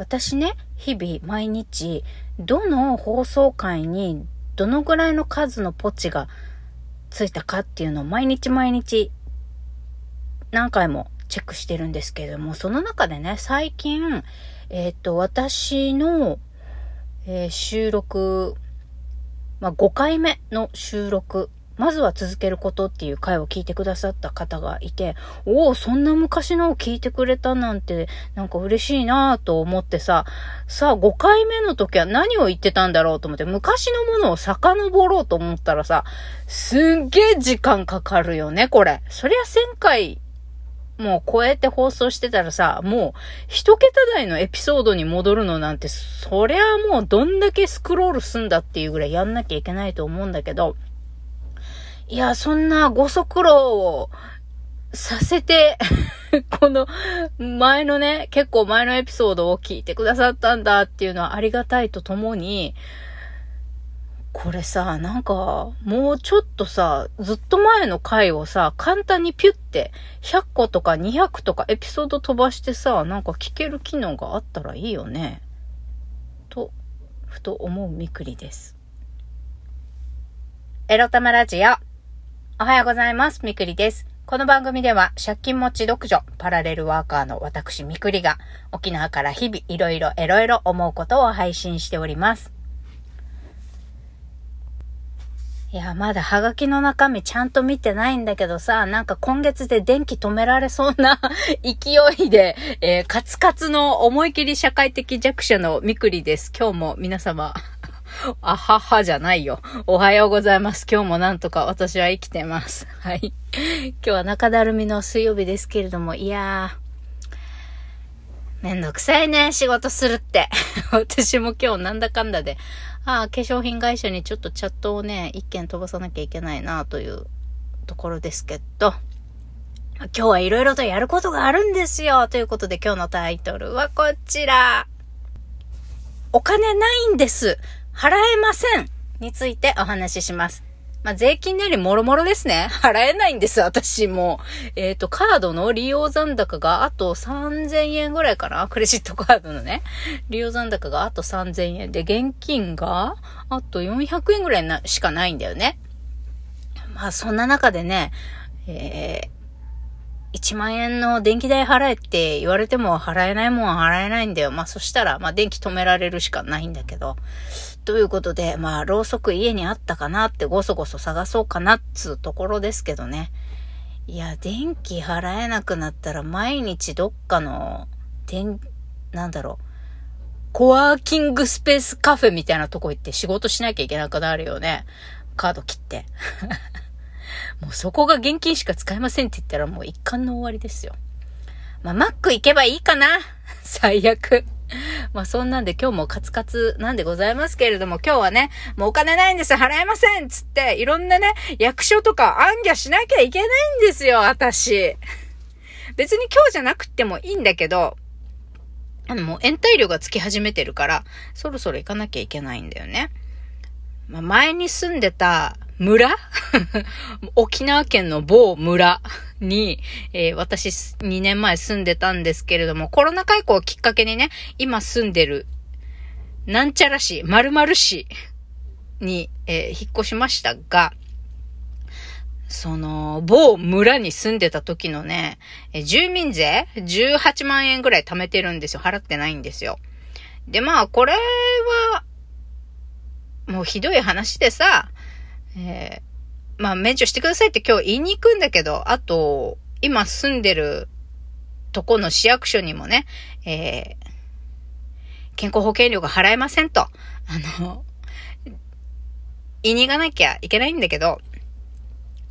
私ね、日々毎日、どの放送回にどのぐらいの数のポチがついたかっていうのを毎日毎日何回もチェックしてるんですけれども、その中でね、最近、えっ、と、私の、えー、収録、まあ、5回目の収録まずは続けることっていう回を聞いてくださった方がいて、おお、そんな昔のを聞いてくれたなんて、なんか嬉しいなぁと思ってさ、さあ5回目の時は何を言ってたんだろうと思って、昔のものを遡ろうと思ったらさ、すっげえ時間かかるよね、これ。そりゃ1000回もう超えて放送してたらさ、もう一桁台のエピソードに戻るのなんて、そりゃもうどんだけスクロールすんだっていうぐらいやんなきゃいけないと思うんだけど、いや、そんなご足労をさせて この前のね、結構前のエピソードを聞いてくださったんだっていうのはありがたいとともに、これさ、なんか、もうちょっとさ、ずっと前の回をさ、簡単にピュって、100個とか200とかエピソード飛ばしてさ、なんか聞ける機能があったらいいよね。と、ふと思うみくりです。エロ玉ラジオ。おはようございます。みくりです。この番組では借金持ち独女、パラレルワーカーの私みくりが沖縄から日々いろいろいろいろ思うことを配信しております。いや、まだハガキの中身ちゃんと見てないんだけどさ、なんか今月で電気止められそうな 勢いで、えー、カツカツの思い切り社会的弱者のみくりです。今日も皆様あははじゃないよ。おはようございます。今日もなんとか私は生きてます。はい。今日は中だるみの水曜日ですけれども、いやー、めんどくさいね、仕事するって。私も今日なんだかんだで、ああ、化粧品会社にちょっとチャットをね、一件飛ばさなきゃいけないなというところですけど、今日はいろいろとやることがあるんですよ。ということで今日のタイトルはこちら。お金ないんです。払えませんについてお話しします。まあ、税金なりもろもろですね。払えないんです、私も。えっ、ー、と、カードの利用残高があと3000円ぐらいかなクレジットカードのね。利用残高があと3000円で、現金があと400円ぐらいなしかないんだよね。まあ、そんな中でね、えー1万円の電気代払えって言われても払えないもんは払えないんだよ。まあそしたら、まあ電気止められるしかないんだけど。ということで、まあろうそく家にあったかなってごそごそ探そうかなっつうところですけどね。いや、電気払えなくなったら毎日どっかの、電、なんだろう。コワーキングスペースカフェみたいなとこ行って仕事しなきゃいけなくなるよね。カード切って。もうそこが現金しか使えませんって言ったらもう一貫の終わりですよ。まあ、マック行けばいいかな最悪。まあそんなんで今日もカツカツなんでございますけれども、今日はね、もうお金ないんです払えませんつって、いろんなね、役所とか暗記しなきゃいけないんですよ、私。別に今日じゃなくてもいいんだけど、あのもう延滞料がつき始めてるから、そろそろ行かなきゃいけないんだよね。まあ、前に住んでた村？沖縄県の某村に、えー、私2年前住んでたんですけれども、コロナ禍以降をきっかけにね、今住んでる、なんちゃら市、〇〇市に、えー、引っ越しましたが、その、某村に住んでた時のね、住民税 ?18 万円ぐらい貯めてるんですよ。払ってないんですよ。で、まあ、これは、もうひどい話でさ、えー、まあ、免除してくださいって今日言いに行くんだけど、あと、今住んでるとこの市役所にもね、えー、健康保険料が払えませんと、あの、言いに行かなきゃいけないんだけど、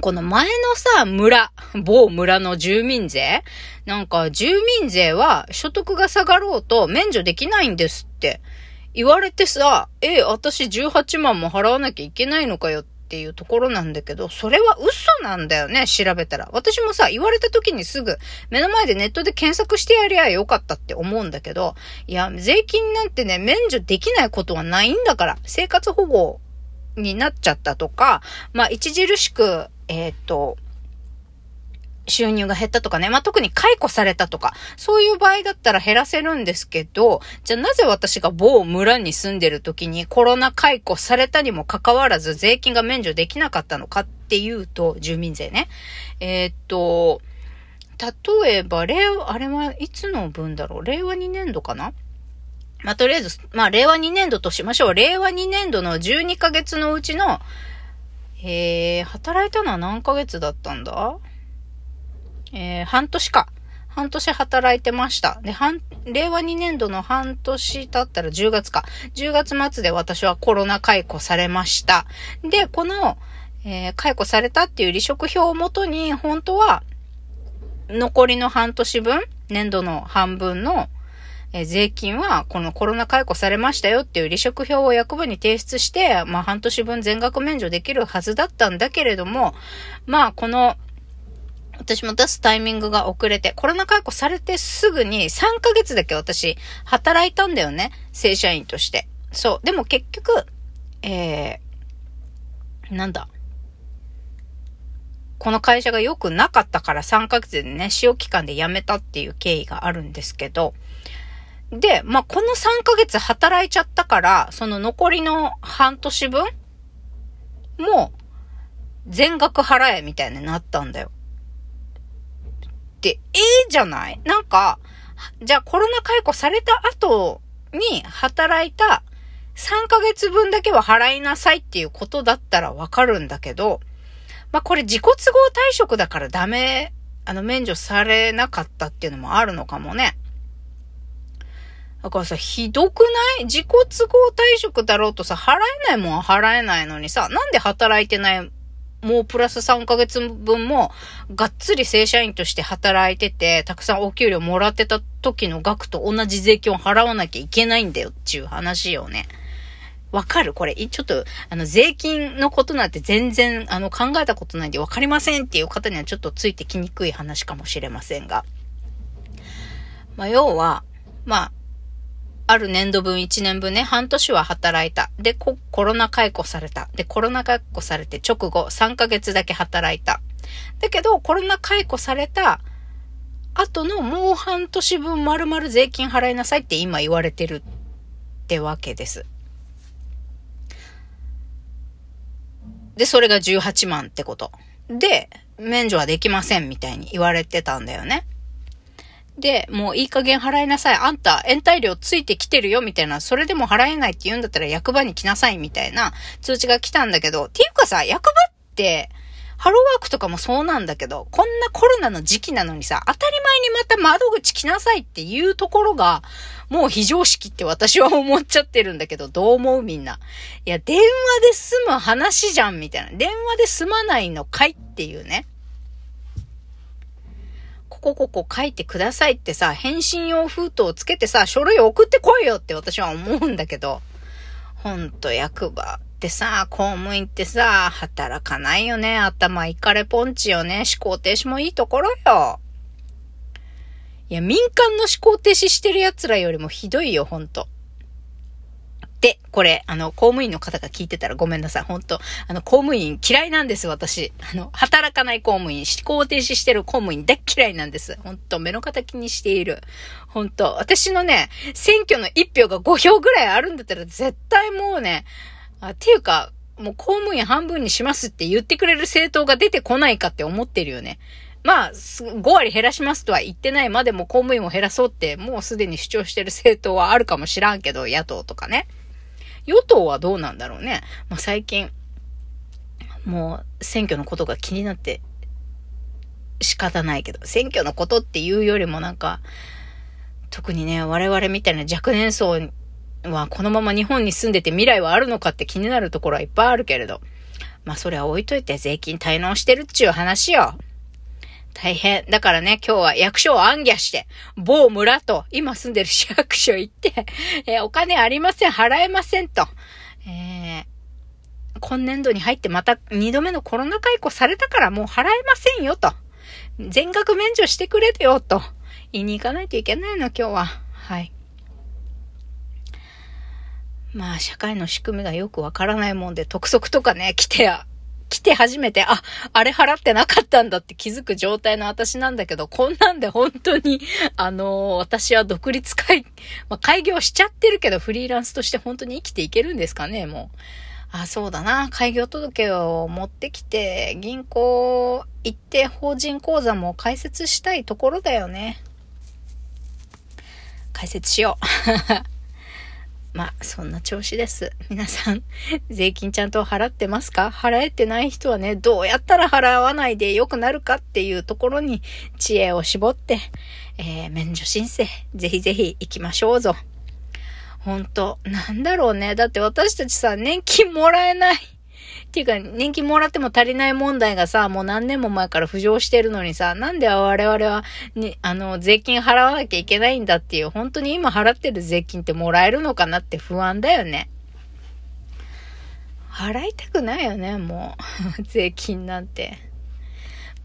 この前のさ、村、某村の住民税なんか住民税は所得が下がろうと免除できないんですって言われてさ、え、私18万も払わなきゃいけないのかよっっていうところなんだけど、それは嘘なんだよね、調べたら。私もさ、言われた時にすぐ目の前でネットで検索してやりゃよかったって思うんだけど、いや、税金なんてね、免除できないことはないんだから、生活保護になっちゃったとか、まあ、著しく、えっ、ー、と、収入が減ったとかね。まあ、特に解雇されたとか、そういう場合だったら減らせるんですけど、じゃあなぜ私が某村に住んでる時にコロナ解雇されたにもかかわらず税金が免除できなかったのかっていうと、住民税ね。えー、っと、例えば、令和、あれはいつの分だろう？令和2年度かな？まあ、とりあえず、まあ、令和2年度としましょう。令和2年度の12ヶ月のうちの、えー、働いたのは何ヶ月だったんだ？えー、半年か。半年働いてました。で、半、令和2年度の半年経ったら10月か。10月末で私はコロナ解雇されました。で、この、えー、解雇されたっていう離職票をもとに、本当は、残りの半年分、年度の半分の、え税金は、このコロナ解雇されましたよっていう離職票を役場に提出して、まあ半年分全額免除できるはずだったんだけれども、まあこの私も出すタイミングが遅れて、コロナ解雇されてすぐに3ヶ月だけ私、働いたんだよね。正社員として。そう。でも結局、えー、なんだ。この会社が良くなかったから3ヶ月でね、使用期間で辞めたっていう経緯があるんですけど、で、まあ、この3ヶ月働いちゃったから、その残りの半年分も全額払えみたいになったんだよ。、ええじゃない？なんか、じゃあコロナ解雇された後に働いた3ヶ月分だけは払いなさいっていうことだったらわかるんだけど、まあこれ自己都合退職だからダメ、あの免除されなかったっていうのもあるのかもね。だからさ、ひどくない？自己都合退職だろうとさ、払えないもんは払えないのにさ、なんで働いてないもうプラス3ヶ月分も、がっつり正社員として働いてて、たくさんお給料もらってた時の額と同じ税金を払わなきゃいけないんだよっていう話よね。わかる？これ、ちょっと、あの、税金のことなんて全然、あの、考えたことないんでわかりませんっていう方にはちょっとついてきにくい話かもしれませんが。まあ、要は、まあ、ある年度分1年分ね、半年は働いた。で、コロナ解雇された。で、コロナ解雇されて直後3ヶ月だけ働いた。だけど、コロナ解雇された後のもう半年分丸々税金払いなさいって今言われてるってわけです。で、それが18万ってこと。で、免除はできませんみたいに言われてたんだよね。で、もういい加減払いなさい。あんた、延滞料ついてきてるよ、みたいな。それでも払えないって言うんだったら役場に来なさい、みたいな通知が来たんだけど、っていうかさ、役場って、ハローワークとかもそうなんだけど、こんなコロナの時期なのにさ、当たり前にまた窓口来なさいっていうところが、もう非常識って私は思っちゃってるんだけど、どう思うみんな。いや、電話で済む話じゃん、みたいな。電話で済まないのかいっていうね。こここ書いてくださいってさ、返信用封筒をつけてさ、書類送ってこいよって私は思うんだけど、ほんと役場ってさ、公務員ってさ、働かないよね。頭いかれポンチよね。思考停止もいいところよ。いや、民間の思考停止してる奴らよりもひどいよ、ほんと。で、これ、あの、公務員の方が聞いてたらごめんなさい。本当あの、公務員嫌いなんです、私。あの、働かない公務員、思考停止してる公務員大嫌いなんです。本当目の敵にしている。本当私のね、選挙の一票が5票ぐらいあるんだったら絶対もうね、あっていうか、もう公務員半分にしますって言ってくれる政党が出てこないかって思ってるよね。まあ、5割減らしますとは言ってないまでも公務員を減らそうって、もうすでに主張してる政党はあるかもしらんけど、野党とかね。与党はどうなんだろうね。まあ、最近、もう選挙のことが気になって仕方ないけど、選挙のことっていうよりもなんか、特にね、我々みたいな若年層はこのまま日本に住んでて未来はあるのかって気になるところはいっぱいあるけれど、まあそれは置いといて税金滞納してるっちゅう話よ。大変。だからね、今日は役所を暗記して、某村と、今住んでる市役所行って、えー、お金ありません、払えませんと。えー、今年度に入ってまた二度目のコロナ解雇されたからもう払えませんよと。全額免除してくれよと。言いに行かないといけないの、今日は。はい。まあ、社会の仕組みがよくわからないもんで、督促とかね、来て来て初めて、あ、あれ払ってなかったんだって気づく状態の私なんだけど、こんなんで本当に、あのー、私は独立会、まあ、開業しちゃってるけど、フリーランスとして本当に生きていけるんですかね、もう。あ、そうだな。開業届を持ってきて、銀行行って法人口座も開設したいところだよね。解説しよう。まあ、そんな調子です。皆さん、税金ちゃんと払ってますか？払えてない人はね、どうやったら払わないで良くなるかっていうところに知恵を絞って、えー、免除申請、ぜひぜひ行きましょうぞ。ほんと、なんだろうね。だって私たちさ、年金もらえない。っていうか、年金もらっても足りない問題がさ、もう何年も前から浮上してるのにさ、なんで我々は、に、あの、税金払わなきゃいけないんだっていう、本当に今払ってる税金ってもらえるのかなって不安だよね。払いたくないよね、もう。税金なんて。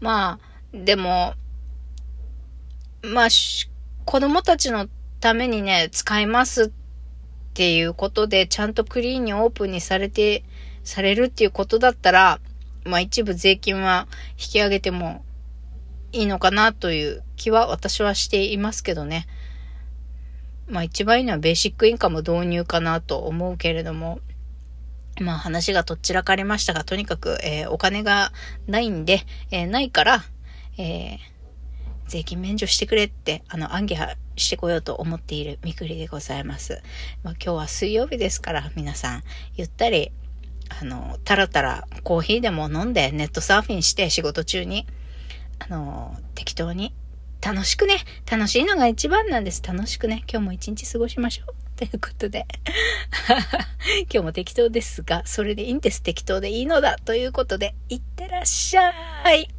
まあ、でも、まあ、子供たちのためにね、使いますっていうことで、ちゃんとクリーンにオープンにされてされるっていうことだったら、まあ一部税金は引き上げてもいいのかなという気は私はしていますけどね。まあ一番いいのはベーシックインカム導入かなと思うけれども、まあ話がとっちらかりましたが、とにかく、えー、お金がないんで、えー、ないから、えー、税金免除してくれって、あの、暗記してこようと思っているみくりでございます。まあ今日は水曜日ですから、皆さん、ゆったり、あの、たらたらコーヒーでも飲んでネットサーフィンして仕事中に、あの、適当に楽しくね、楽しいのが一番なんです。楽しくね、今日も一日過ごしましょう。ということで 今日も適当ですが、それでいいんです。適当でいいのだ。ということで、いってらっしゃい。